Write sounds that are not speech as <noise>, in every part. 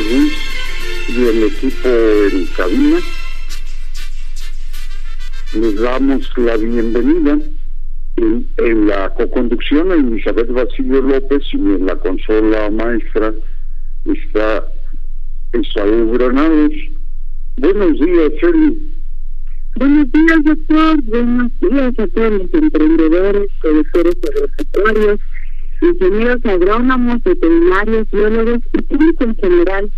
Y el equipo en cabina. Les damos la bienvenida en, la coconducción a Elizabeth Basilio López y en la consola maestra está Esaú Granados. Buenos días, Eli. Buenos días, doctor. Buenos días a todos los emprendedores, productores agropecuarios ingenieros agrónomos, veterinarios, biólogos y público en general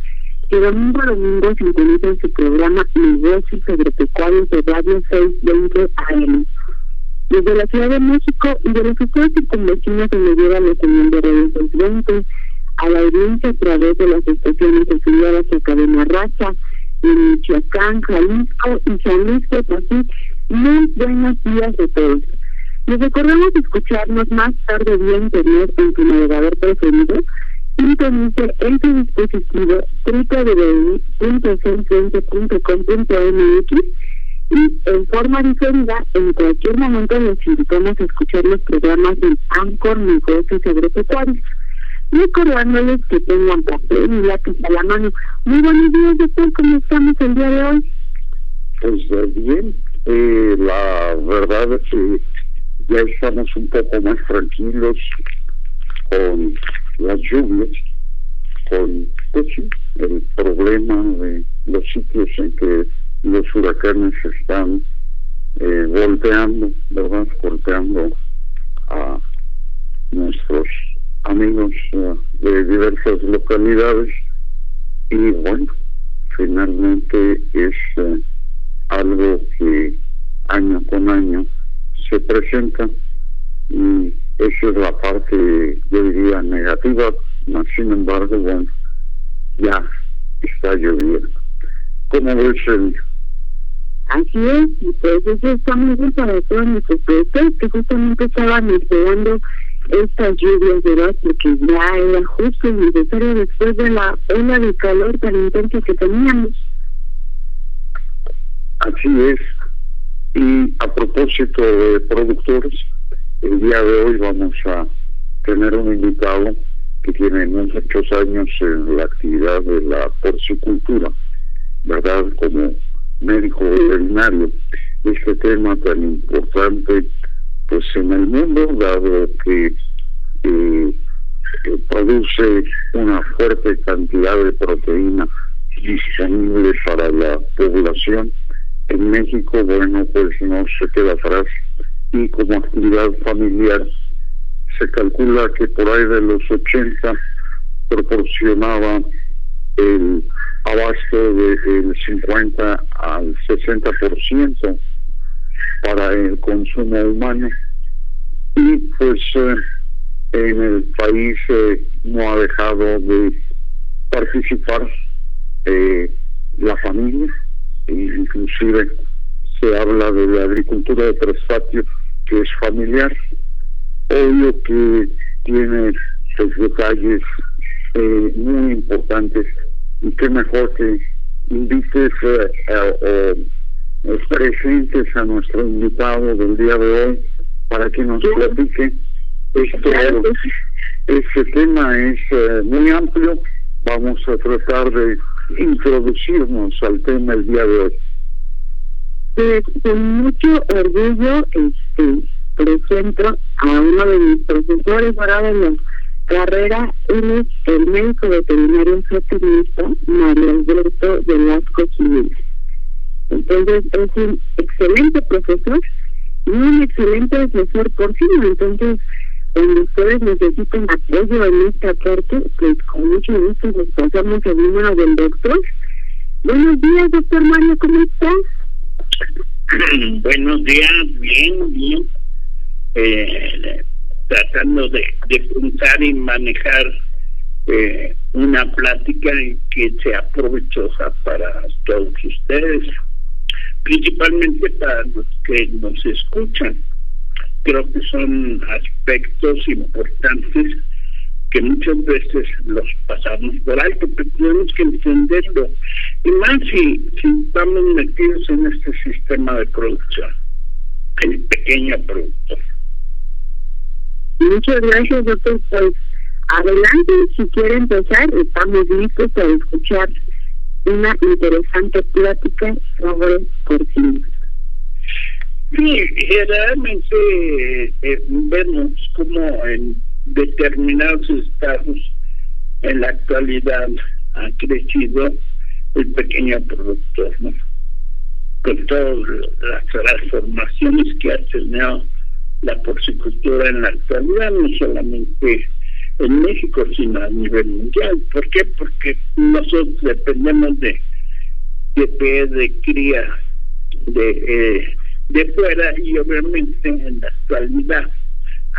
que domingo a domingo sintonizan su programa Negocios Agropecuarios de Radio 620 AM. Desde la Ciudad de México y de los estados circunvecinos se le lleva la señal de Radio 620 a la audiencia a través de las estaciones afiliadas a Cadena Raza en Michoacán, Jalisco y San Luis Potosí. Muy buenos días a todos. Les recordamos escucharnos más tarde vía internet en su navegador preferido. Sintonice en su dispositivo www.620.com.mx y en forma diferida, en cualquier momento les invitamos a escuchar los programas del Anchor Negocios Agropecuarios. Recordándoles que tengan papel y lápiz a la mano. Muy buenos días, doctor, ¿cómo estamos el día de hoy? Pues bien, eh, la verdad es que ya estamos un poco más tranquilos con las lluvias, con pues el problema de los sitios en que los huracanes están eh, volteando, ¿verdad? Golpeando a nuestros amigos eh, de diversas localidades y bueno, finalmente es eh, algo que año con año se presenta y esa es la parte, yo diría, negativa, sin embargo, bueno, ya está lloviendo. ¿Cómo ves el Así es, y pues eso está muy bien para todos nuestros productores que justamente estaban esperando estas lluvias, ¿verdad? Porque ya era justo y necesario después de la ola de calor tan intensa que teníamos. Así es, y a propósito de productores, el día de hoy vamos a tener un invitado que tiene muchos años en la actividad de la porcicultura, ¿verdad? Como médico veterinario. Este tema tan importante, pues en el mundo, dado que eh, produce una fuerte cantidad de proteína disponible para la población en México, bueno, pues no se queda atrás y como actividad familiar se calcula que por ahí de los 80 proporcionaba el abasto del 50 al 60% para el consumo humano. Y pues eh, en el país eh, no ha dejado de participar inclusive se habla de la agricultura de tres que es familiar, obvio que tiene sus detalles eh, muy importantes. Y qué mejor que invites eh, o presentes a nuestro invitado del día de hoy para que nos platique Esto, este tema es eh, muy amplio. Vamos a tratar de introducirnos al tema el día de hoy. Pues con mucho orgullo, este, presento a uno de mis profesores ahora de la carrera, él es el médico veterinario zootecnista Mario Alberto Velasco Jiménez. Entonces es un excelente profesor y un excelente asesor por sí. Entonces, cuando ustedes necesitan apoyo en esta parte, pues con mucho gusto les pasamos el número del doctor. Buenos días, doctor Mario, ¿cómo está? <clears throat> Buenos días, bien, bien. Eh, tratando de, de pensar y manejar eh, una plática que sea provechosa para todos ustedes principalmente para los que nos escuchan. Creo que son aspectos importantes que muchas veces los pasamos por alto, pero tenemos que entenderlo. Y más si, si estamos metidos en este sistema de producción, el pequeño productor. Muchas gracias, doctor. Pues adelante, si quiere empezar, estamos listos para escuchar una interesante plática sobre porcinos. Sí, realmente eh, vemos como en determinados estados en la actualidad ha crecido el pequeño productor, con todas las transformaciones que ha tenido la porcicultura en la actualidad, no solamente en México, sino a nivel mundial. ¿Por qué? Porque nosotros dependemos de de, de cría de, eh, de fuera y obviamente en la actualidad,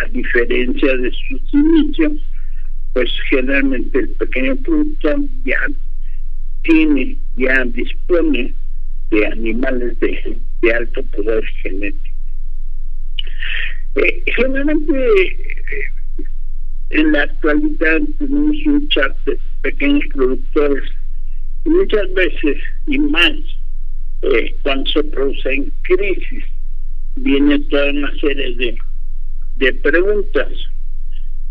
a diferencia de sus inicios, pues generalmente el pequeño productor ya tiene, ya dispone de animales de, de alto poder genético. Eh, generalmente eh, en la actualidad tenemos un chat pequeños productores y muchas veces y más eh, cuando se producen crisis viene toda una serie de, de preguntas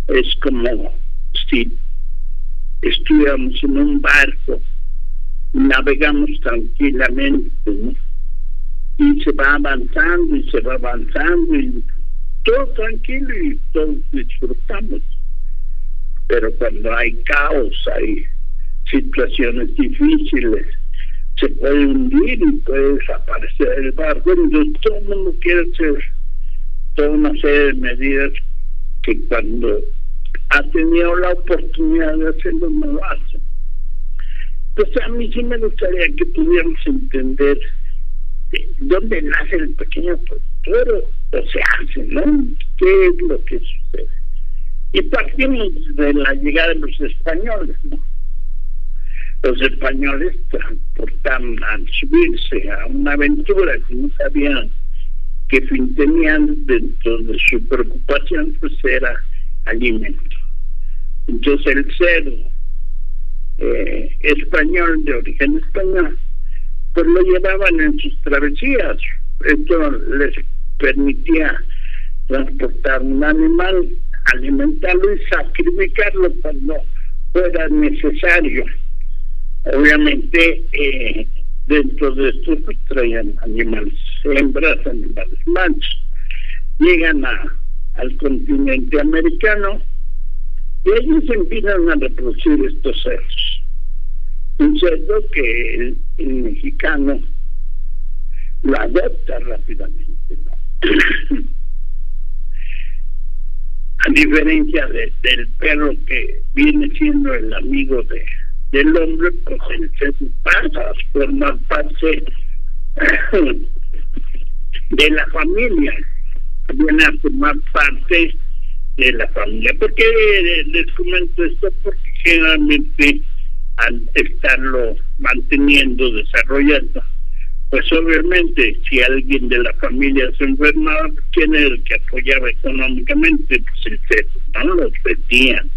es como si estuviéramos en un barco navegamos tranquilamente y se va avanzando y se va avanzando y todo tranquilo y todos disfrutamos pero cuando hay caos, hay situaciones difíciles, se puede hundir y puede desaparecer el barco. Entonces todo el mundo quiere hacer toda una serie de medidas que cuando ha tenido la oportunidad de hacerlo no lo hace. Entonces a mí sí me gustaría que pudiéramos entender dónde nace el pequeño productor o se hace, ¿no? ¿Qué es lo que sucede? Y partimos de la llegada de los españoles, ¿no? Los españoles transportaban al subirse a una aventura que no sabían fin tenían dentro de su preocupación, pues era alimento. Entonces el cerdo eh, español, de origen español, pues lo llevaban en sus travesías. Esto les permitía transportar un animal alimentarlo y sacrificarlo cuando fuera necesario. Obviamente, eh, dentro de esto pues, traían animales hembras, animales machos. Llegan a, al continente americano y ellos empiezan a reproducir estos cerdos. Un cerdo que el, mexicano lo adopta rápidamente. <clears throat> a diferencia del perro que viene siendo el amigo de del hombre, pues el ser pasa a formar parte <clears throat> de la familia, viene a formar parte de la familia. ¿Por qué les comento esto? Porque generalmente al estarlo manteniendo, desarrollando, pues obviamente si alguien de la familia se enfermaba, ¿quién era el que apoyaba económicamente? Pues el cerdo, ¿no? Los vendían.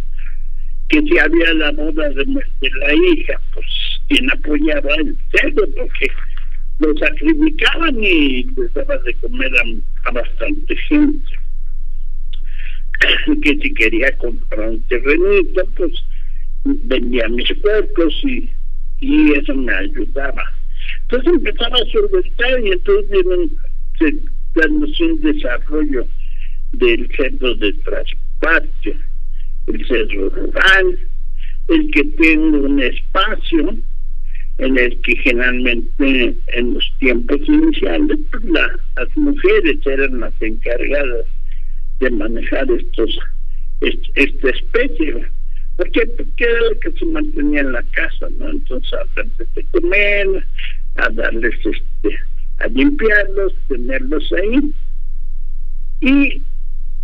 Que si había la boda de, la hija, pues quien apoyaba el cerdo, porque lo sacrificaban y les daban de comer a, bastante gente. que si quería comprar un terrenito, pues vendía mis cuerpos y, y eso me ayudaba. Entonces empezaba a solventar y entonces vienen dándose un desarrollo del centro de transporte, el centro rural, el que tenga un espacio en el que generalmente en los tiempos iniciales pues, las mujeres eran las encargadas de manejar estos esta especie porque, porque era la que se mantenía en la casa no entonces a darles de comer a darles este a limpiarlos tenerlos ahí. Y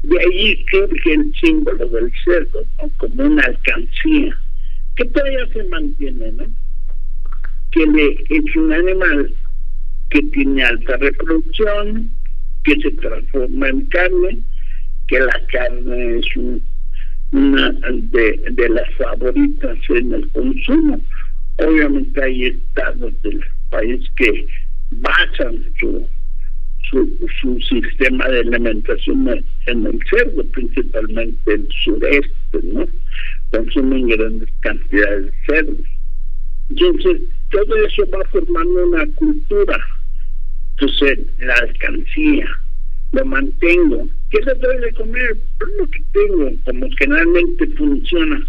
de ahí surge el símbolo del cerdo ¿no? como una alcancía que todavía se mantiene no que le, es un animal que tiene alta reproducción, que se transforma en carne, que la carne es una de, las favoritas en el consumo. Obviamente hay estados del país que basan su, su, su sistema de alimentación en el cerdo, principalmente el sureste, ¿no? Consumen grandes cantidades de cerdos. Entonces, todo eso va formando una cultura. Entonces, la alcancía, lo mantengo. ¿Qué le doy de comer? Pues lo que tengo, como generalmente funciona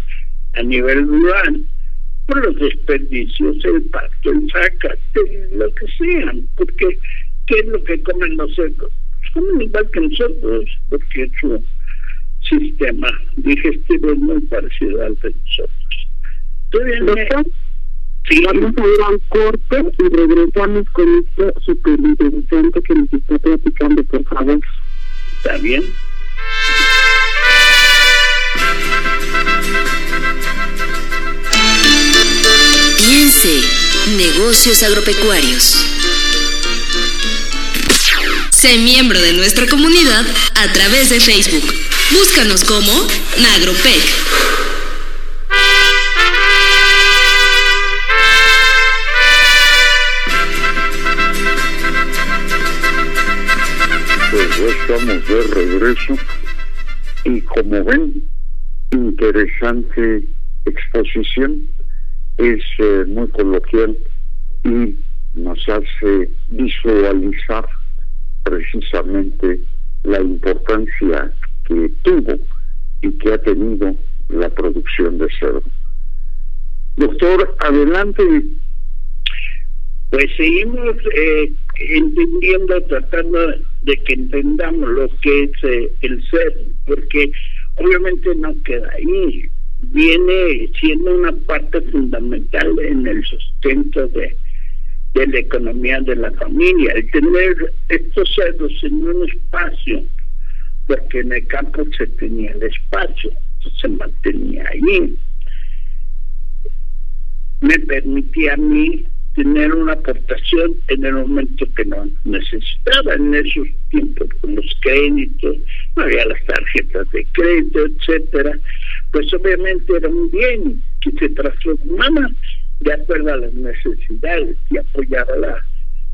a nivel rural, por los desperdicios, el pacto, el saca, lo que sea, porque ¿qué es lo que comen los cerdos? Pues comen igual que nosotros, porque su sistema digestivo es muy parecido al de nosotros. Doctor, Vamos a ir al corte y regresamos con esto súper interesante que nos está platicando, por favor. ¿Está bien? Piense, negocios agropecuarios. Sé miembro de nuestra comunidad a través de Facebook. Búscanos como Nagropec. Y como ven, interesante exposición, es eh, muy coloquial y nos hace visualizar precisamente la importancia que tuvo y que ha tenido la producción de cerdo. Doctor, adelante. Pues seguimos eh, entendiendo, tratando de que entendamos lo que es eh, el ser, porque obviamente no queda ahí, viene siendo una parte fundamental en el sustento de, de la economía de la familia, el tener estos cerdos en un espacio, porque en el campo se tenía el espacio, se mantenía ahí. Me permitía a mí tener una aportación en el momento que no necesitaba en esos tiempos con los créditos, no había las tarjetas de crédito, etcétera, pues obviamente era un bien que se transformaba de acuerdo a las necesidades y apoyaba la,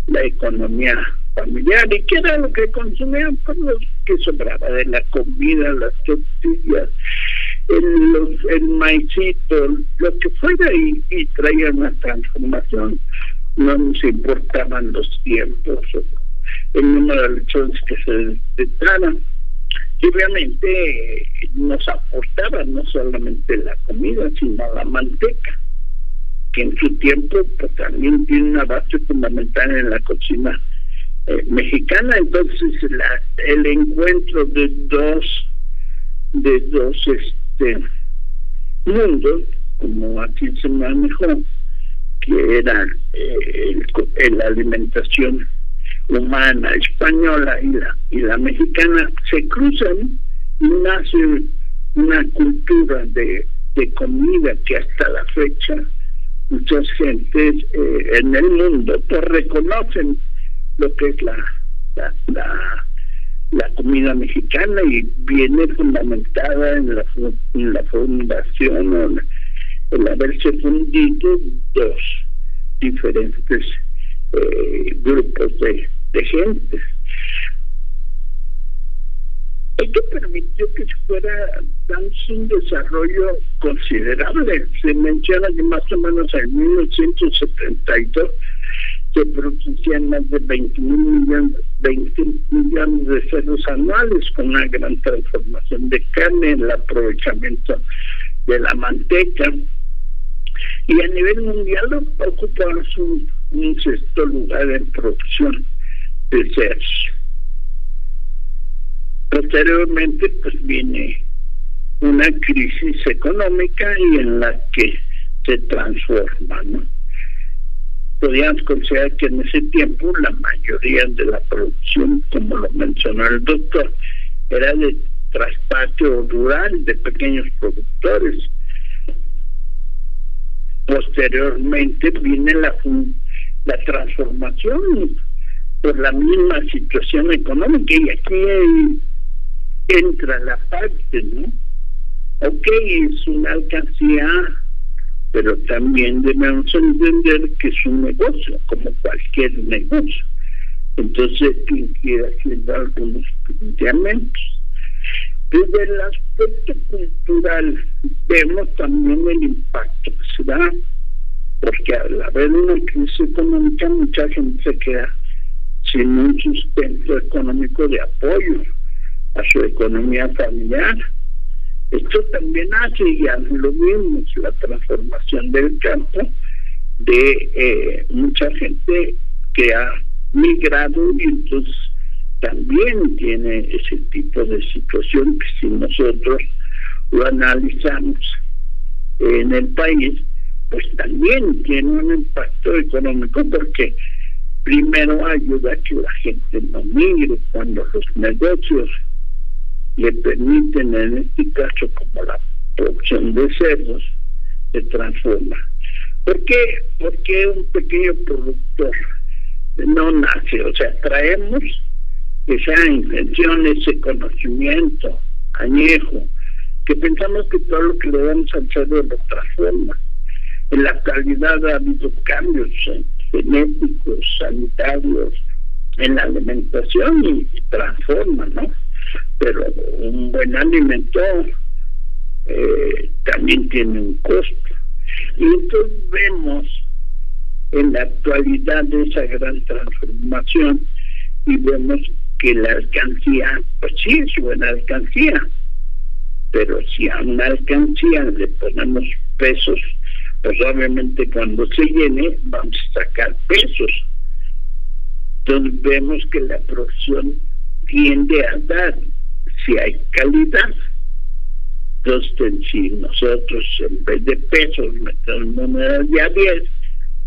la economía familiar y que era lo que consumían por lo que sobraba de la comida, las tortillas, el, los, el maicito, lo que fuera y, y traía una transformación. No nos importaban los tiempos, el número de lechones que se detectaran. Y obviamente nos aportaban no solamente la comida, sino la manteca, que en su tiempo pues, también tiene una base fundamental en la cocina eh, mexicana. Entonces, la, el encuentro de dos, de dos, este, este mundo, como aquí se manejó, que era eh, la alimentación humana española y la, y la mexicana, se cruzan y nace una cultura de, de comida que hasta la fecha muchas gentes eh, en el mundo pues reconocen lo que es la, la la comida mexicana y viene fundamentada en la, en la fundación, en, haberse fundido dos diferentes eh, grupos de, de gente. hay que permitir que fuera dándose un desarrollo considerable. Se menciona que más o menos en 1972 se producían más de 20 millones, 20 millones de cerdos anuales con una gran transformación de carne, el aprovechamiento de la manteca. Y a nivel mundial ocupamos un, un sexto lugar en producción de cerdos. Posteriormente, pues viene una crisis económica y en la que se transforma, ¿no? Podríamos considerar que en ese tiempo la mayoría de la producción, como lo mencionó el doctor, era de traspatio rural de pequeños productores. Posteriormente viene la, la transformación por la misma situación económica y aquí entra la parte, ¿no? Ok, es una alcancía, pero también debemos entender que es un negocio, como cualquier negocio. Entonces, quien quiera hacer algunos planteamientos. Desde el aspecto cultural, vemos también el impacto que se da, porque al haber una crisis económica, mucha gente se queda sin un sustento económico de apoyo a su economía familiar. Esto también hace, ya lo vimos, la transformación del campo de eh, mucha gente que ha migrado y entonces también tiene ese tipo de situación que si nosotros lo analizamos en el país, pues también tiene un impacto económico porque primero ayuda a que la gente no migre cuando los negocios le permiten, en este caso como la producción de cerdos, se transforma. ¿Por qué? Porque un pequeño productor no nace, o sea, traemos esa intención, ese conocimiento añejo, que pensamos que todo lo que le damos al cerdo lo transforma. En la actualidad ha habido cambios genéticos, sanitarios, en la alimentación y transforma, ¿no? Pero un buen alimento eh, también tiene un costo. Y entonces vemos en la actualidad esa gran transformación y vemos que la alcancía, pues sí es buena alcancía, pero si a una alcancía le ponemos pesos, pues obviamente cuando se llene vamos a sacar pesos. Entonces vemos que la producción tiende a dar si hay calidad. Entonces, si nosotros en vez de pesos metemos monedas de a 10,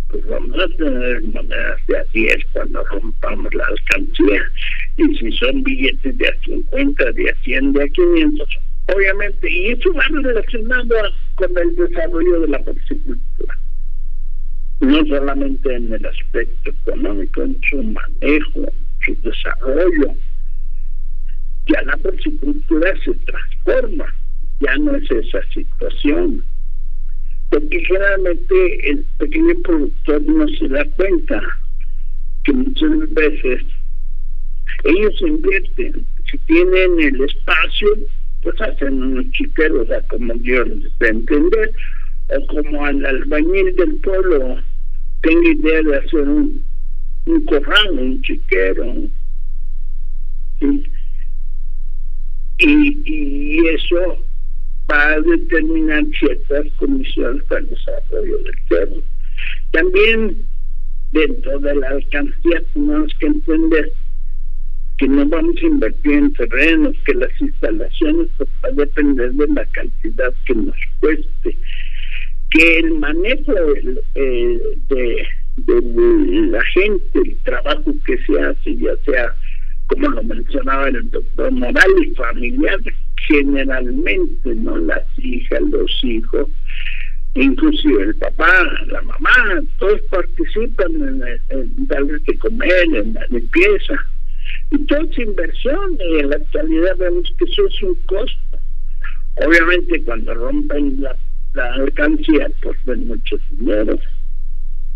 pues vamos a tener monedas de a 10 cuando rompamos la alcancía. Y si son billetes de a 50, de a 100, de a 500, obviamente, y eso va relacionado con el desarrollo de la porcicultura. No solamente en el aspecto económico, en su manejo, en su desarrollo, ya la porcicultura se transforma, ya no es esa situación. Porque generalmente el pequeño productor no se da cuenta que muchas veces ellos invierten, si tienen el espacio, pues hacen unos chiqueros, o como Dios les da entender, o como al albañil del pueblo tenga idea de hacer un, un corral, un chiquero, ¿sí? Y, y eso va a determinar ciertas condiciones para el desarrollo del cerdo. También dentro de la alcancía tenemos que entender que no vamos a invertir en terrenos, que las instalaciones pues, va a depender de la cantidad que nos cueste, que el manejo eh, de, de la gente, el trabajo que se hace, ya sea como lo mencionaba el doctor moral y familiar, generalmente, ¿no? Las hijas, los hijos, inclusive el papá, la mamá, todos participan en, darles de comer, en la limpieza. Y toda esa inversión, y en la actualidad vemos que eso es un costo. Obviamente cuando rompen la, la alcancía, pues ven mucho dinero.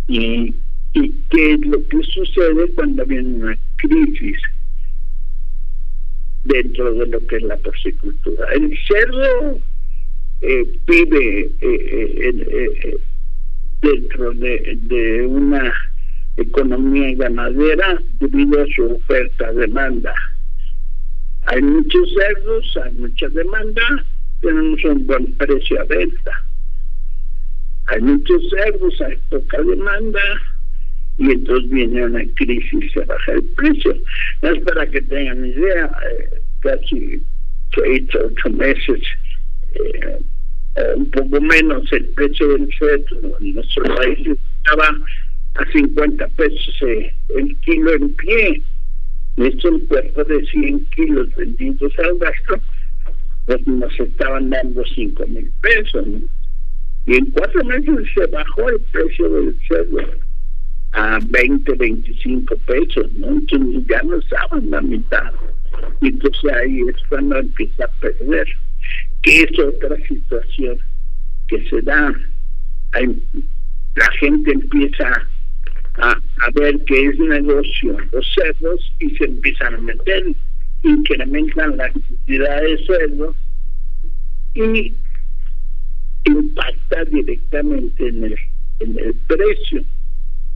Y, y qué es lo que sucede cuando viene una crisis dentro de lo que es la porcicultura. El cerdo eh, vive eh, dentro de, una economía ganadera debido a su oferta-demanda. Hay muchos cerdos, hay mucha demanda, tenemos un buen precio a venta. Hay muchos cerdos, hay poca demanda, y entonces viene una crisis se baja el precio. No es para que tengan idea, eh, casi seis, ocho meses, eh, un poco menos el precio del cerdo en nuestro país estaba a 50 pesos eh, el kilo en pie. Esto un cuerpo de 100 kilos vendidos al gasto, pues nos estaban dando 5 mil pesos. Y en cuatro meses se bajó el precio del cerdo a 20, 25 pesos, ¿no? Entonces ya no estaban la mitad. Entonces ahí es cuando empieza a perder. Que es otra situación que se da. la gente empieza a, a ver que es negocio los cerdos y se empiezan a meter, incrementan la cantidad de cerdos y impacta directamente en el, en el precio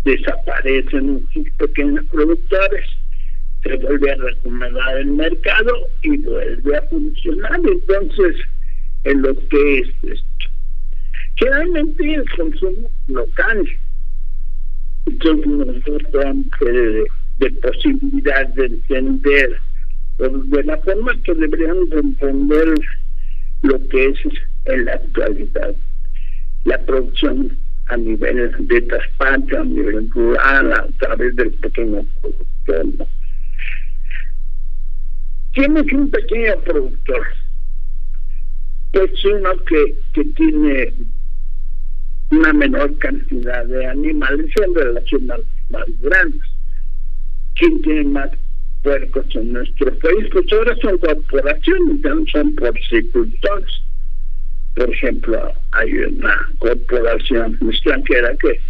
desaparecen muchos pequeños productores, se vuelve a recomendar el mercado y vuelve a funcionar. Entonces, en lo que es esto, generalmente el consumo local, entonces nosotros de, de posibilidad de entender de la forma que deberíamos entender lo que es en la actualidad la producción a nivel de traspaso, a nivel rural, a través del pequeño productor. Tienes un pequeño productor, es uno que, que tiene una menor cantidad de animales en relación a los más grandes. ¿Quién tiene más puercos en nuestro país? Pues ahora son corporaciones, no son porcicultores por ejemplo, hay una corporación extranjera que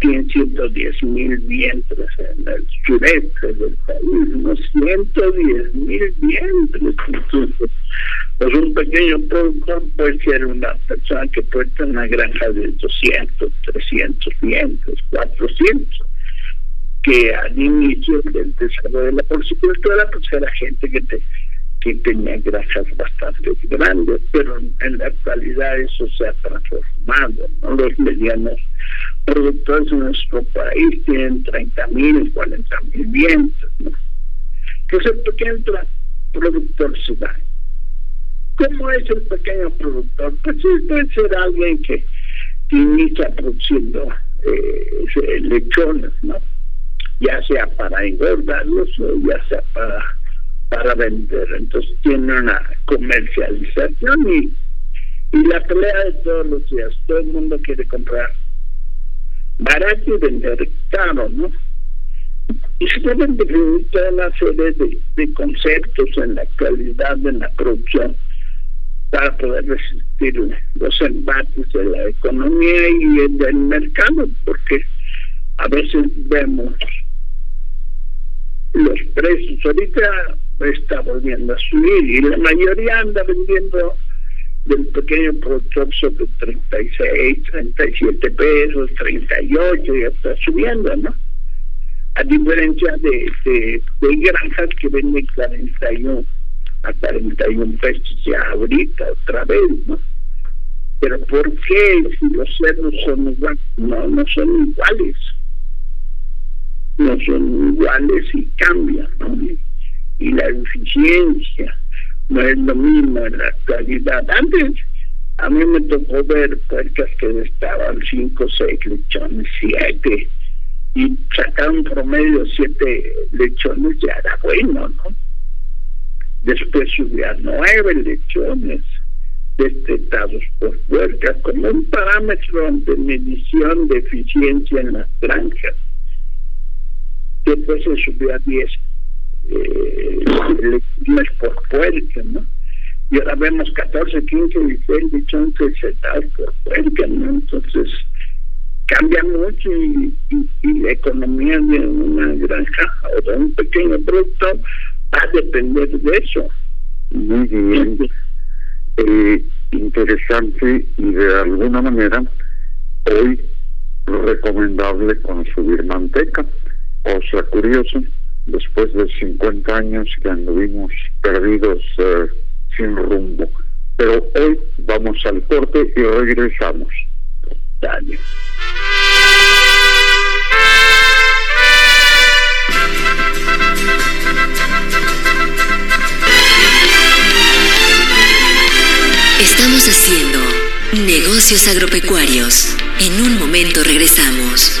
tiene 110 mil vientres en el sureste del país, unos 110 mil vientres. Entonces, pues un pequeño productor puede ser una persona que puede una granja de 200, 300 vientres, 400 que al inicio del desarrollo de la porcicultura pues era gente que te que tenía granjas bastante grandes, pero en la actualidad eso se ha transformado. ¿no? Los medianos productores en nuestro país tienen 30 mil, 40 mil vientos. ¿no? ¿Qué es el pequeño productor ciudad? ¿Cómo es el pequeño productor? Pues puede ser alguien que, inicia produciendo eh, lechones, ¿no? ya sea para engordarlos o ya sea para vender. Entonces tiene una comercialización y, y la pelea de todos los días. Todo el mundo quiere comprar barato y vender caro, ¿no? Y se deben definir toda una serie de, de conceptos en la actualidad de la producción para poder resistir los embates de la economía y del mercado, porque a veces vemos los precios. Ahorita está volviendo a subir y la mayoría anda vendiendo del pequeño productor sobre 36, 37 pesos, 38, ya está subiendo, ¿no? A diferencia de, de, granjas que venden 41 a 41 pesos ya ahorita otra vez, ¿no? Pero ¿por qué si los cerdos son iguales? No, no son iguales. No son iguales y cambian, ¿no? Y la eficiencia no es lo mismo en la actualidad. Antes a mí me tocó ver puercas que estaban 5, 6 lechones, 7 y sacar un promedio 7 lechones ya era bueno, ¿no? Después subía 9 lechones destetados por puercas como un parámetro de medición de eficiencia en las granjas. Después se subió a 10 eh, por puerca, ¿no? Y ahora vemos 14, 15, 16, 18 setados por puerca, ¿no? Entonces cambia mucho y, y, la economía de una granja o de un pequeño producto va a depender de eso. Muy bien. Eh, interesante y de alguna manera hoy recomendable consumir manteca. O sea, curioso, después de 50 años que anduvimos perdidos eh, sin rumbo. Pero hoy vamos al corte y regresamos. Dale. Estamos haciendo negocios agropecuarios. En un momento regresamos.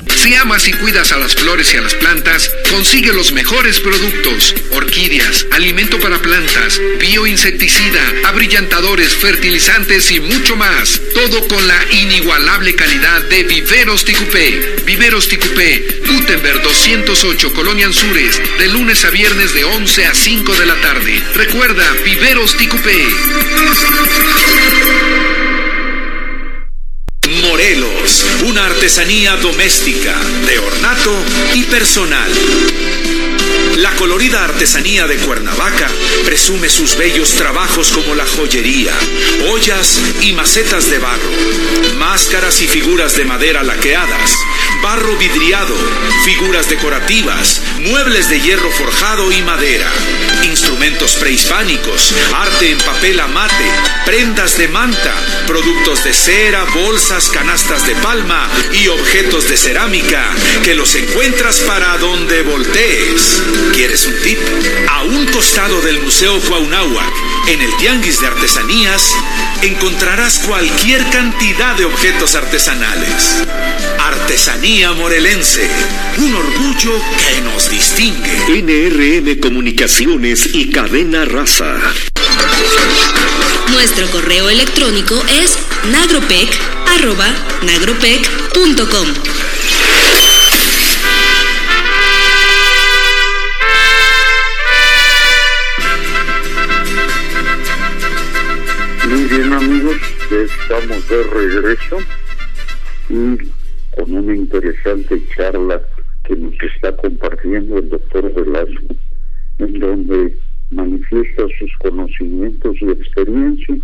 si amas y cuidas a las flores y a las plantas, consigue los mejores productos, orquídeas, alimento para plantas, bioinsecticida, abrillantadores, fertilizantes y mucho más. Todo con la inigualable calidad de Viveros Ticupé. Viveros Ticupé, Gutenberg 208, Colonia Anzures, de lunes a viernes de 11 a 5 de la tarde. Recuerda, Viveros Ticupé. Una artesanía doméstica, de ornato y personal. La colorida artesanía de Cuernavaca presume sus bellos trabajos como la joyería, ollas y macetas de barro, máscaras y figuras de madera laqueadas, barro vidriado, figuras decorativas, muebles de hierro forjado y madera, instrumentos prehispánicos, arte en papel amate, prendas de manta, productos de cera, bolsas, canastas de palma y objetos de cerámica que los encuentras para donde voltees. ¿Quieres un tip? A un costado del Museo Cuauhnáhuac, en el Tianguis de Artesanías, encontrarás cualquier cantidad de objetos artesanales. Artesanía morelense, un orgullo que nos distingue. NRM Comunicaciones y Cadena Raza. Nuestro correo electrónico es nagropec.com. estamos de regreso y con una interesante charla que nos está compartiendo el doctor Velasco, en donde manifiesta sus conocimientos y experiencia,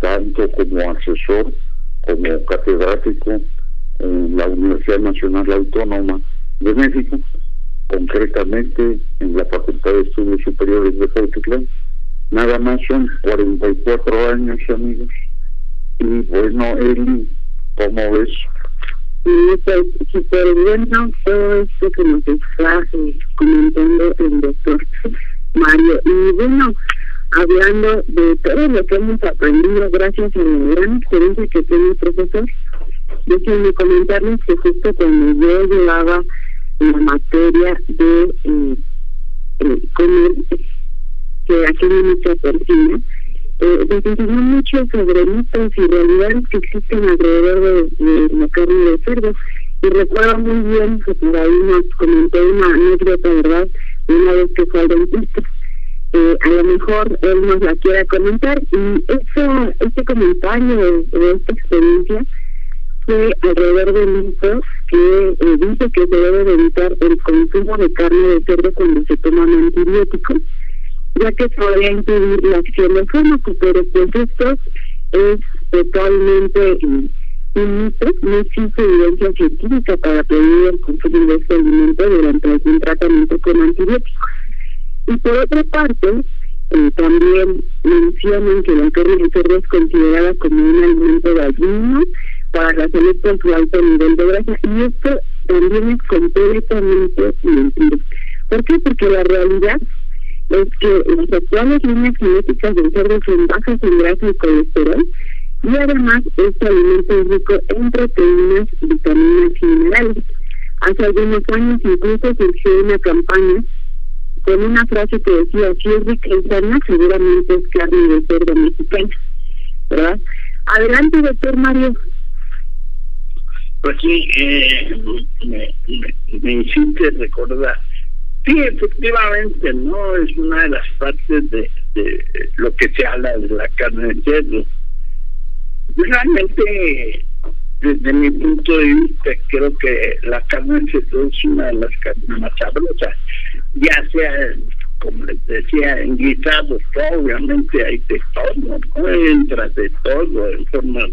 tanto como asesor como catedrático en la Universidad Nacional Autónoma de México, concretamente en la Facultad de Estudios Superiores de Portugal. Nada más son 44 años, amigos. Y bueno, Eli, ¿cómo ves? Sí, pues súper bueno todo esto que nos está eh, comentando el doctor Mario. Y bueno, hablando de todo lo que hemos aprendido gracias a la gran experiencia que tiene el profesor, déjenme comentarles que justo cuando yo llevaba la materia de eh, eh, comer, que aquí mucha porcina, eh, enseñó mucho sobre mitos y realidades que existen alrededor de, la carne de cerdo. Y recuerdo muy bien que por ahí nos comentó una anécdota, ¿verdad? Una vez que fue al dentista. Eh, a lo mejor él nos la quiera comentar y eso, este comentario de, esta experiencia fue alrededor del mito que eh, dice que se debe evitar el consumo de carne de cerdo cuando se toman antibióticos ya que podría impedir la acción del fármaco, pero pues esto es totalmente un mito, no existe evidencia científica para prevenir el consumo de este alimento durante algún tratamiento con antibióticos. Y por otra parte, eh, también mencionan que la carne de cerdo es considerada como un alimento dañino para la salud por su alto nivel de grasa, y esto también es completamente mentira. ¿Por qué? Porque la realidad es que las actuales líneas genéticas del cerdo son bajas en grasa y colesterol y además este alimento es rico en proteínas, vitaminas y minerales. Hace algunos años incluso surgió una campaña con una frase que decía, si es rica en carne, seguramente es carne de cerdo mexicana. ¿Verdad? Adelante, doctor Mario. Pues sí, eh, me, me, hiciste recordar. Sí, efectivamente, ¿no? Es una de las partes de, de lo que se habla de la carne de cerdo. Realmente, desde mi punto de vista, creo que la carne de cerdo es una de las carnes más sabrosas. Ya sea, como les decía, en guisados, obviamente hay de todo, ¿no? Entra de todo, en forma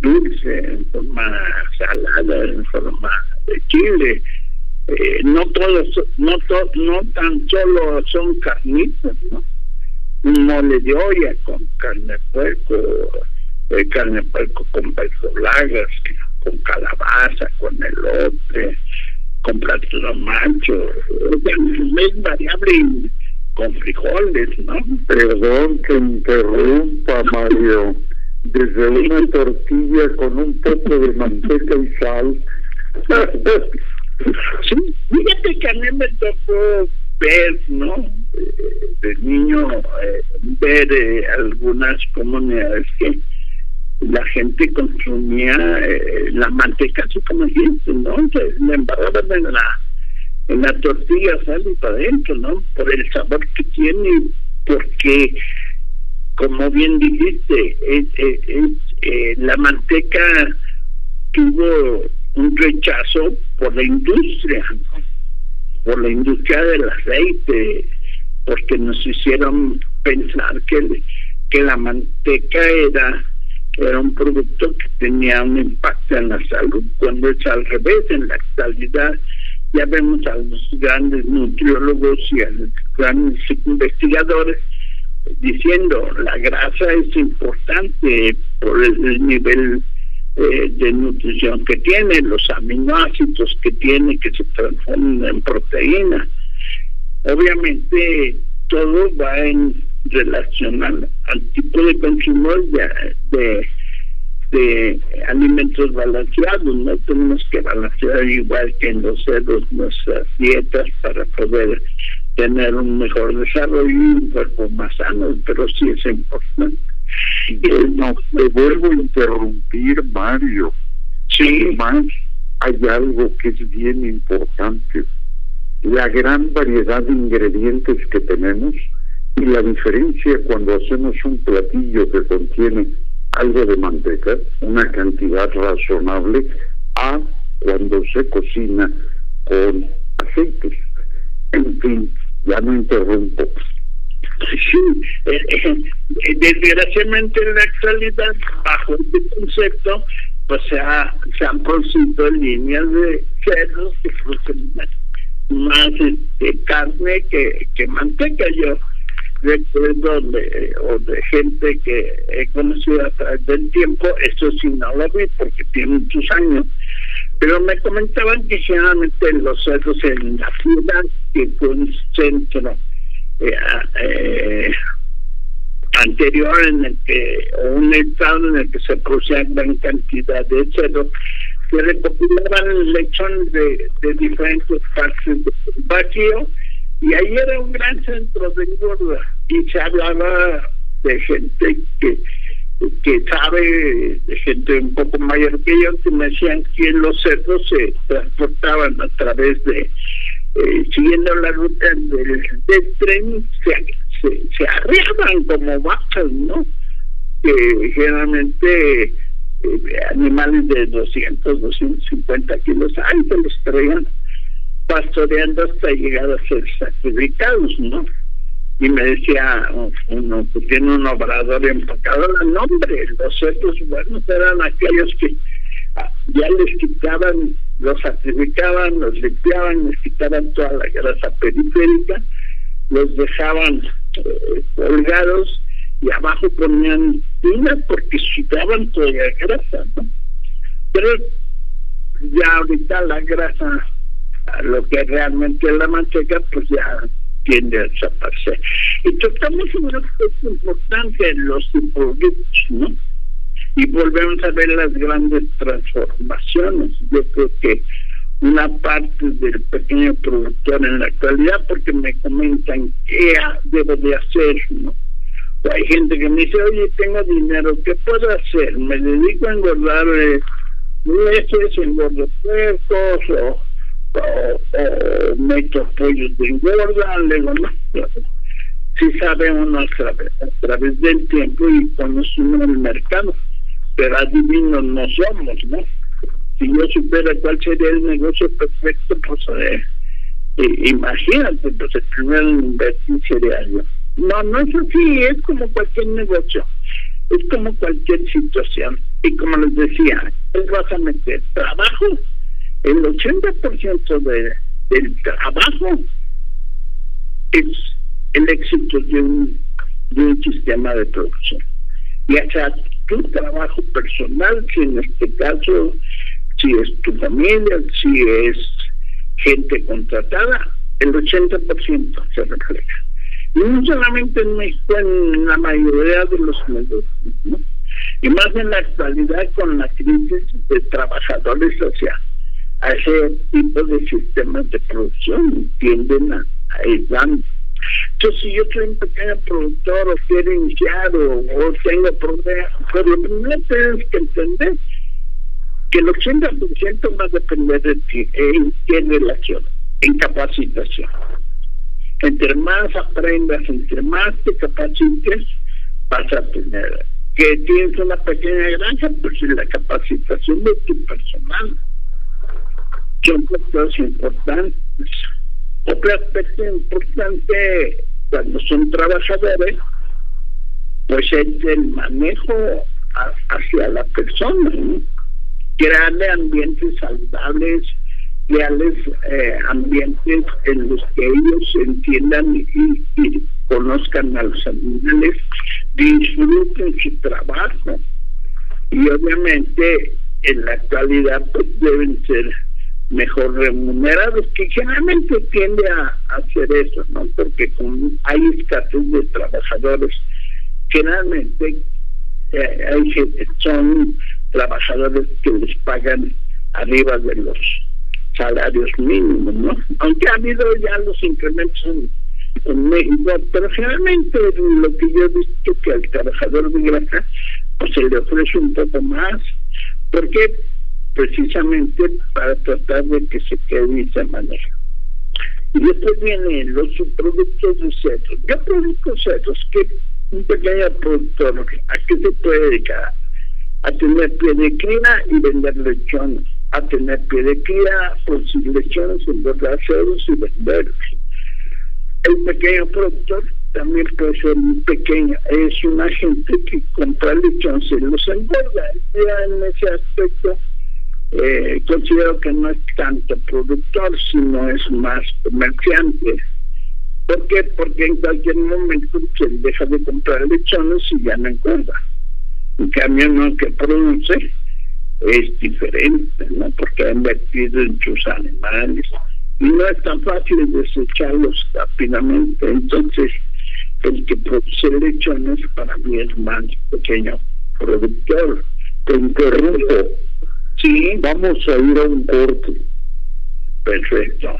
dulce, en forma salada, en forma de chile. Eh, no todos, no to, no tan solo son carnitas, ¿no? Mole de olla con carne de puerco, eh, carne de puerco con verdolagas, con calabaza, con elote, con plátano macho, es variable con frijoles, ¿no? Perdón que interrumpa, Mario desde una tortilla con un poco de manteca y sal. <laughs> sí, fíjate que a mí me tocó ver, ¿no? Eh, de niño, eh, ver eh, algunas comunidades que la gente consumía la manteca así como dijiste, ¿no? Se la embarraban en la, en la tortilla, sal y para adentro, ¿no? Por el sabor que tiene, porque como bien dijiste, es, la manteca tuvo un rechazo por la industria, por la industria del aceite, porque nos hicieron pensar que, que la manteca era, era un producto que tenía un impacto en la salud, cuando es al revés, en la actualidad ya vemos a los grandes nutriólogos y a los grandes investigadores diciendo la grasa es importante por el nivel eh, de nutrición que tiene, los aminoácidos que tiene que se transforman en proteína. Obviamente todo va en relación al, tipo de consumo de, de, alimentos balanceados. No tenemos que balancear igual que en los cerdos nuestras dietas para poder tener un mejor desarrollo y un cuerpo más sano, pero sí es importante. No, te vuelvo a interrumpir, Mario. Sí. Además, hay algo que es bien importante. La gran variedad de ingredientes que tenemos y la diferencia cuando hacemos un platillo que contiene algo de manteca, una cantidad razonable, a cuando se cocina con aceites. En fin, ya no interrumpo. <laughs> Eh, eh, desgraciadamente en la actualidad, bajo este concepto, pues se, ha, se han producido líneas de cerdos que producen más, este, carne que, que manteca. Yo recuerdo de, o de gente que he conocido a través del tiempo, esto sí no lo vi porque tiene muchos años, pero me comentaban que generalmente los cerdos en la ciudad, que fue un centro eh, eh, anterior en el que, un estado en el que se producía gran cantidad de cerdos, que recopilaban lechones de, de diferentes partes del vacío, y ahí era un gran centro de engorda, y se hablaba de gente que que sabe de gente un poco mayor que yo que me decían que los cerdos se transportaban a través de eh, siguiendo la ruta del, tren se, se, arriaban como vacas no que generalmente eh, animales de 200 250 kilos ahí se los traían pastoreando hasta llegar a ser sacrificados no y me decía uno que tiene un obrador empacador, no hombre, los cerdos buenos eran aquellos que ah, ya les quitaban, los sacrificaban, los limpiaban, les quitaban toda la grasa periférica, los dejaban eh, colgados y abajo ponían pinas porque quitaban toda la grasa, ¿no? Pero ya ahorita la grasa, lo que realmente es la manteca, pues ya tiende a desaparecer. Y tocamos una cosa importante en los productos, ¿no? Y volvemos a ver las grandes transformaciones. Yo creo que una parte del pequeño productor en la actualidad, porque me comentan qué debo de hacer, ¿no? hay gente que me dice, oye, tengo dinero, ¿qué puedo hacer? Me dedico a engordar eh, leches, engordo puercos, o, o, meto pollos de engorda, le digo, no, si sabemos a través, del tiempo y conocemos el mercado, pero adivinos no somos, ¿no? Si yo supiera cuál sería el negocio perfecto, pues eh, eh, imagínate, pues el primero invertir sería yo. No, no es así, es como cualquier negocio, es como cualquier situación. Y como les decía, vas a meter trabajo, el 80% de, del trabajo es el éxito de un, de un sistema de producción. Ya sea tu trabajo personal, si en este caso, si es tu familia, si es gente contratada, el 80% se refleja. Y no solamente en México, en la mayoría de los negocios, y más en la actualidad con la crisis de trabajadores hacia ese tipo de sistemas de producción tienden a, a ir dando. Entonces, si yo soy un pequeño productor o quiero iniciar o, tengo problemas, pero lo primero tienes que entender que el 80% va a depender de ti en qué relación, en capacitación. Entre más aprendas, entre más te capacites, vas a tener. Que tienes una pequeña granja, pues la capacitación de tu personal. Son cosas importantes. Otro aspecto importante cuando son trabajadores, pues es el manejo hacia la persona, crearle ambientes saludables, crearles eh, ambientes en los que ellos entiendan y, conozcan a los animales, disfruten su trabajo. Y obviamente en la actualidad pues deben ser mejor remunerados, que generalmente tiende a, hacer eso, ¿no? Porque hay escasez de trabajadores, generalmente eh, hay, son trabajadores que les pagan arriba de los salarios mínimos, ¿no? Aunque ha habido ya los incrementos en, México, pero generalmente lo que yo he visto que al trabajador de granja pues se le ofrece un poco más, porque precisamente para tratar de que se quede y se maneje. Y después vienen los subproductos de cerdos. Yo produzco cerdos, que un pequeño productor, ¿a qué se puede dedicar? A tener pie de cría y vender lechones, a tener pie de cría, producir lechones, engordar cerdos y venderlos. El pequeño productor también puede ser muy pequeño, es una gente que compra lechones y los engorda. Ya en ese aspecto eh, considero que no es tanto productor, sino es más comerciante. ¿Por qué? Porque en cualquier momento se deja de comprar lechones y ya no encuentra. En cambio, no que produce es diferente, ¿no? Porque ha invertido en sus animales y no es tan fácil desecharlos rápidamente. Entonces, el que produce lechones para mí es más pequeño productor. Te interrumpo Sí, vamos a ir a un corte. Perfecto.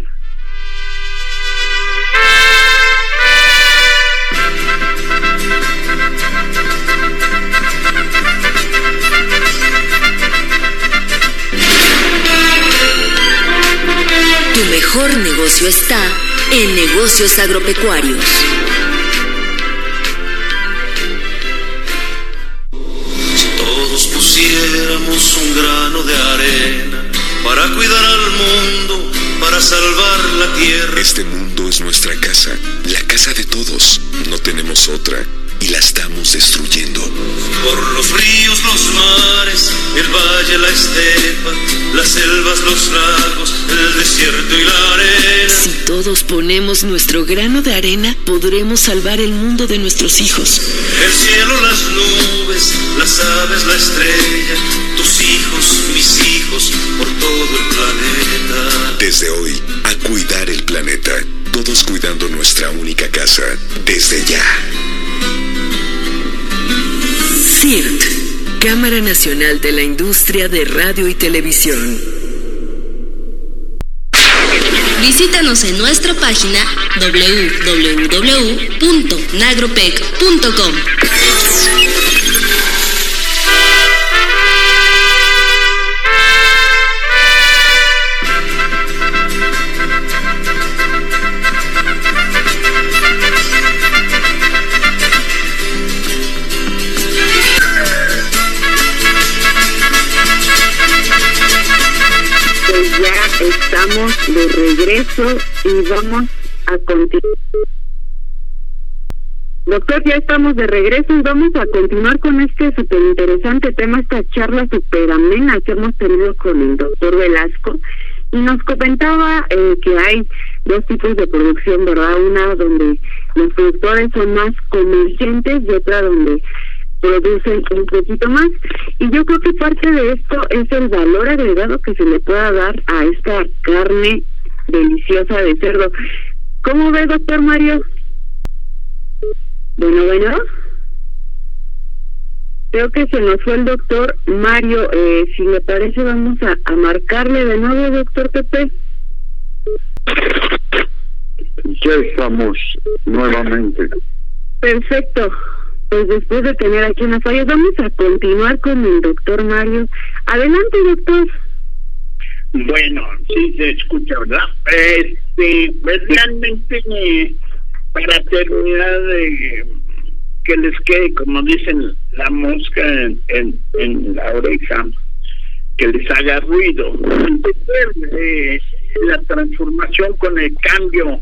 Tu mejor negocio está en negocios agropecuarios. Pusiéramos un grano de arena para cuidar al mundo, para salvar la tierra. Este mundo es nuestra casa, la casa de todos. No tenemos otra y la estamos destruyendo. Por los ríos, los mares, el valle, la estepa, las selvas, los lagos, el desierto y la arena. Si todos ponemos nuestro grano de arena, podremos salvar el mundo de nuestros hijos. El cielo, las nubes, las aves, la estrella, tus hijos, mis hijos, por todo el planeta. Desde hoy, a cuidar el planeta. Todos cuidando nuestra única casa, desde ya. CIRT, Cámara Nacional de la Industria de Radio y Televisión. Visítanos en nuestra página www.nagropec.com. regreso y vamos a continuar. Doctor, ya estamos de regreso y vamos a continuar con este súper interesante tema, esta charla súper amena que hemos tenido con el doctor Velasco. Y nos comentaba eh, que hay dos tipos de producción, ¿verdad? Una donde los productores son más comerciantes y otra donde producen un poquito más. Y yo creo que parte de esto es el valor agregado que se le pueda dar a esta carne deliciosa de cerdo. ¿Cómo ve, doctor Mario? Bueno, bueno. Creo que se nos fue el doctor Mario. Eh, si le parece, vamos a, a marcarle de nuevo, doctor Pepe. Ya estamos nuevamente. Perfecto pues después de tener aquí una falla, vamos a continuar con el doctor Mario. Adelante, doctor. Bueno, sí se escucha, ¿verdad? Este, pues, realmente, para terminar, de que les quede, como dicen, la mosca en, en, la oreja, que les haga ruido. Eh, la transformación con el cambio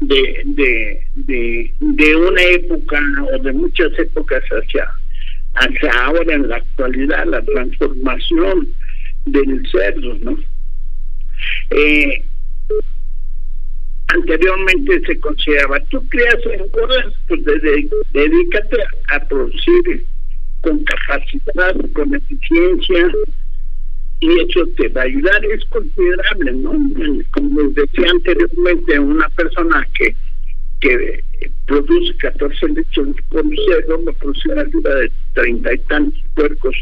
de, de, de, de una época o de muchas épocas hacia, hacia ahora en la actualidad, la transformación del cerdo, ¿no? Eh, anteriormente se consideraba, tú creas en pues dedícate a producir con capacidad, con eficiencia, y eso te va a ayudar, es considerable, ¿no? Como les decía anteriormente, una persona que que produce 14 lechones por cerdo me produce una ayuda de treinta y tantos puercos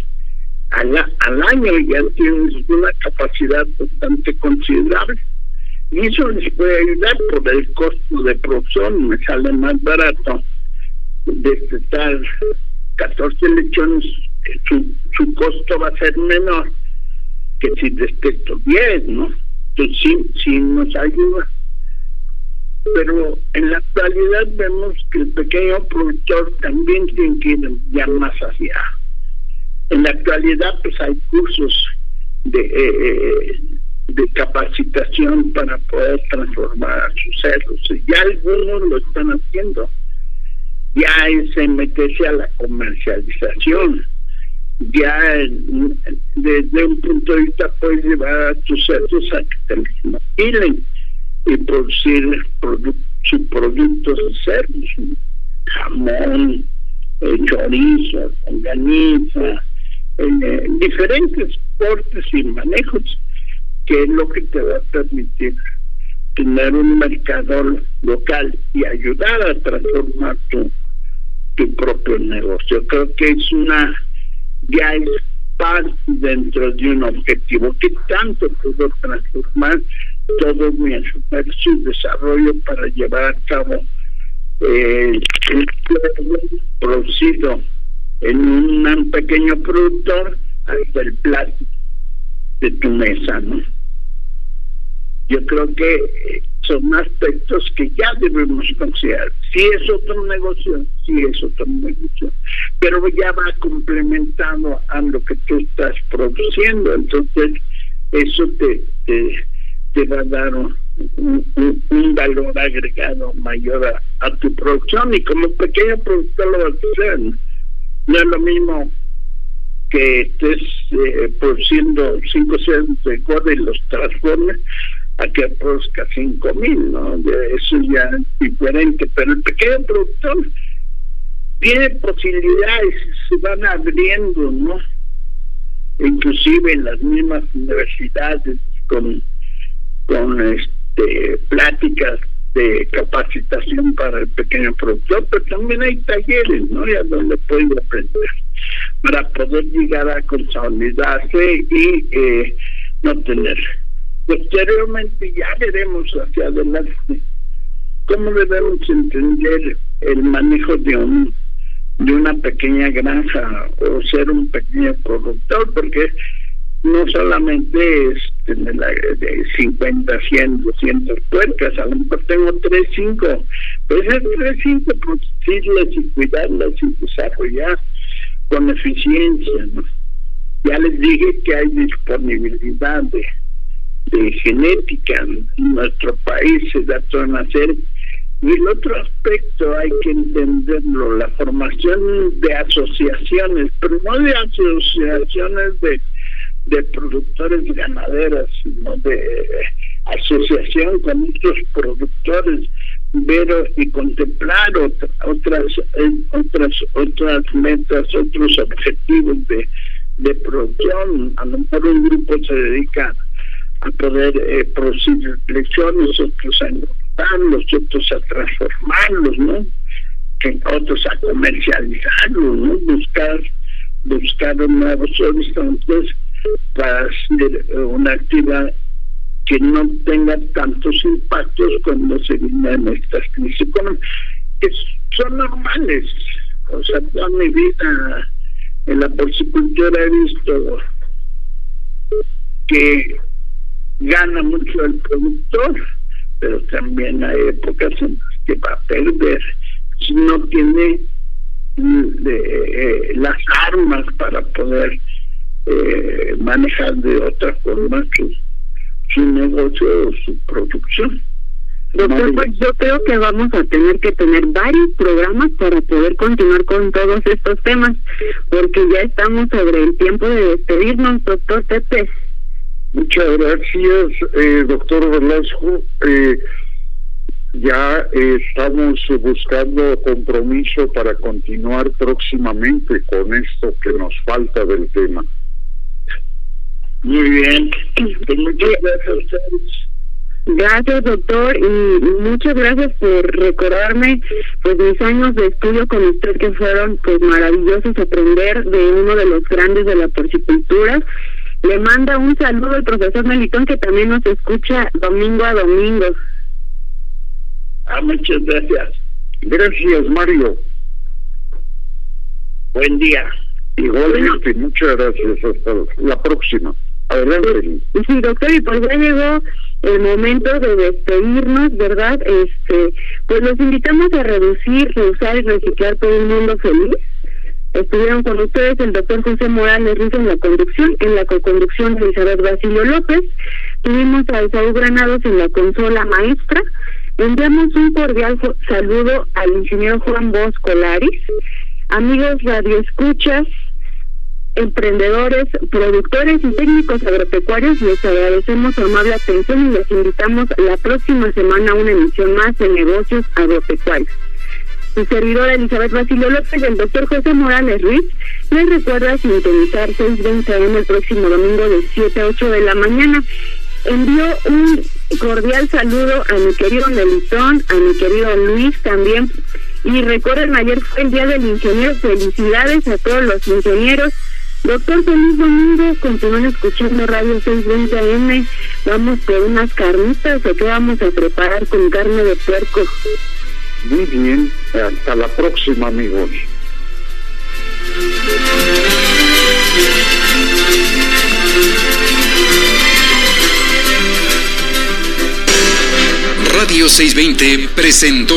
al, al año ya tienes una capacidad bastante considerable. Y eso les puede ayudar por el costo de producción, me sale más barato destetar 14 lechones, su, su costo va a ser menor que si desteto 10, ¿no? Entonces sí nos ayuda. Pero en la actualidad vemos que el pequeño productor también tiene que ir ya más hacia. En la actualidad pues hay cursos de, eh, de capacitación para poder transformar a sus cerdos. Ya algunos lo están haciendo. Ya es meterse a la comercialización ya desde un punto de vista puedes llevar a tus cerdos a que te los y producir subproductos de cerdos, jamón, eh, chorizo, longaniza, eh, diferentes cortes y manejos, que es lo que te va a permitir tener un mercado local y ayudar a transformar tu, tu propio negocio. Creo que es una ya es parte dentro de un objetivo. que tanto puedo transformar todo mi su desarrollo para llevar a cabo eh, el producido en un pequeño productor hasta el plato de tu mesa, ¿no? Yo creo que son aspectos que ya debemos considerar. Si es otro negocio, si es otro negocio, pero ya va complementando a lo que tú estás produciendo, entonces eso te, te, va a dar un, valor agregado mayor a, tu producción y como pequeño productor lo vas a hacer. Es lo mismo que estés eh, produciendo cinco cerdos de gorda y los transformes a que produzca cinco mil, ¿no? Eso ya es diferente, pero el pequeño productor tiene posibilidades, se van abriendo, ¿no? Inclusive en las mismas universidades con, con este pláticas de capacitación para el pequeño productor, pero también hay talleres, ¿no? Ya donde puede aprender para poder llegar a consolidarse y eh, no tener. Posteriormente ya veremos hacia adelante cómo debemos entender el manejo de un de una pequeña granja o ser un pequeño productor, porque no solamente es tener de 50, 100, 200 puercas, a lo mejor tengo 3, 5, pero esas 3, 5 producirlas y cuidarlas y desarrollar con eficiencia. Ya les dije que hay disponibilidad de, de genética en nuestro país, se da todo nacer y el otro aspecto hay que entenderlo, la formación de asociaciones, pero no de asociaciones de, de productores ganaderos, sino de asociación con otros productores, ver y contemplar otras otras otras metas, otros objetivos de, de producción. A lo mejor un grupo se dedica a poder eh, producir lecciones, otros a los otros a transformarlos, ¿no? Otros a comercializarlos, ¿no? Buscar, buscar nuevos horizontes para hacer eh, una actividad que no tenga tantos impactos cuando se vienen estas crisis económicas, que son normales. O sea, toda mi vida en la porcicultura he visto que gana mucho el productor, pero también hay épocas en las que va a perder si no tiene mm, eh, las armas para poder eh, manejar de otra forma su, su negocio o su producción. Doctor, pues yo creo que vamos a tener que tener varios programas para poder continuar con todos estos temas, porque ya estamos sobre el tiempo de despedirnos, doctor Pepe. Muchas gracias, eh, doctor Velasco. Eh, ya estamos buscando compromiso para continuar próximamente con esto que nos falta del tema. Muy bien. <clears throat> Pues muchas gracias a ustedes. Gracias, doctor, y muchas gracias por recordarme pues mis años de estudio con usted que fueron pues maravillosos aprender de uno de los grandes de la porcicultura le manda un saludo al profesor Melitón que también nos escucha domingo a domingo. Ah, muchas gracias. Gracias, Mario. Buen día. Igualmente, muchas gracias. Hasta la próxima. Adelante. Sí, doctor, y pues ya llegó el momento de despedirnos, ¿verdad? Este, pues los invitamos a reducir, reusar y reciclar todo un mundo feliz. Estuvieron con ustedes el doctor José Morales Ruiz en la conducción, en la co-conducción de Elizabeth Basilio López. Tuvimos a Esaú Granados en la consola maestra. Enviamos un cordial saludo al ingeniero Juan Bosco Laris. Amigos radioescuchas, emprendedores, productores y técnicos agropecuarios, les agradecemos su amable atención y les invitamos la próxima semana a una emisión más de negocios agropecuarios. Su servidora Elizabeth Basilio López y el doctor José Morales Ruiz les recuerda sintonizar 6.20 AM el próximo domingo de 7 a 8 de la mañana. Envío un cordial saludo a mi querido Melitón, a mi querido Luis también. Y recuerden, ayer fue el Día del Ingeniero. Felicidades a todos los ingenieros. Doctor, feliz domingo. Continúen escuchando Radio 620 AM. Vamos por unas carnitas o qué vamos a preparar con carne de puerco. Muy bien, hasta la próxima amigos. Radio 620 presentó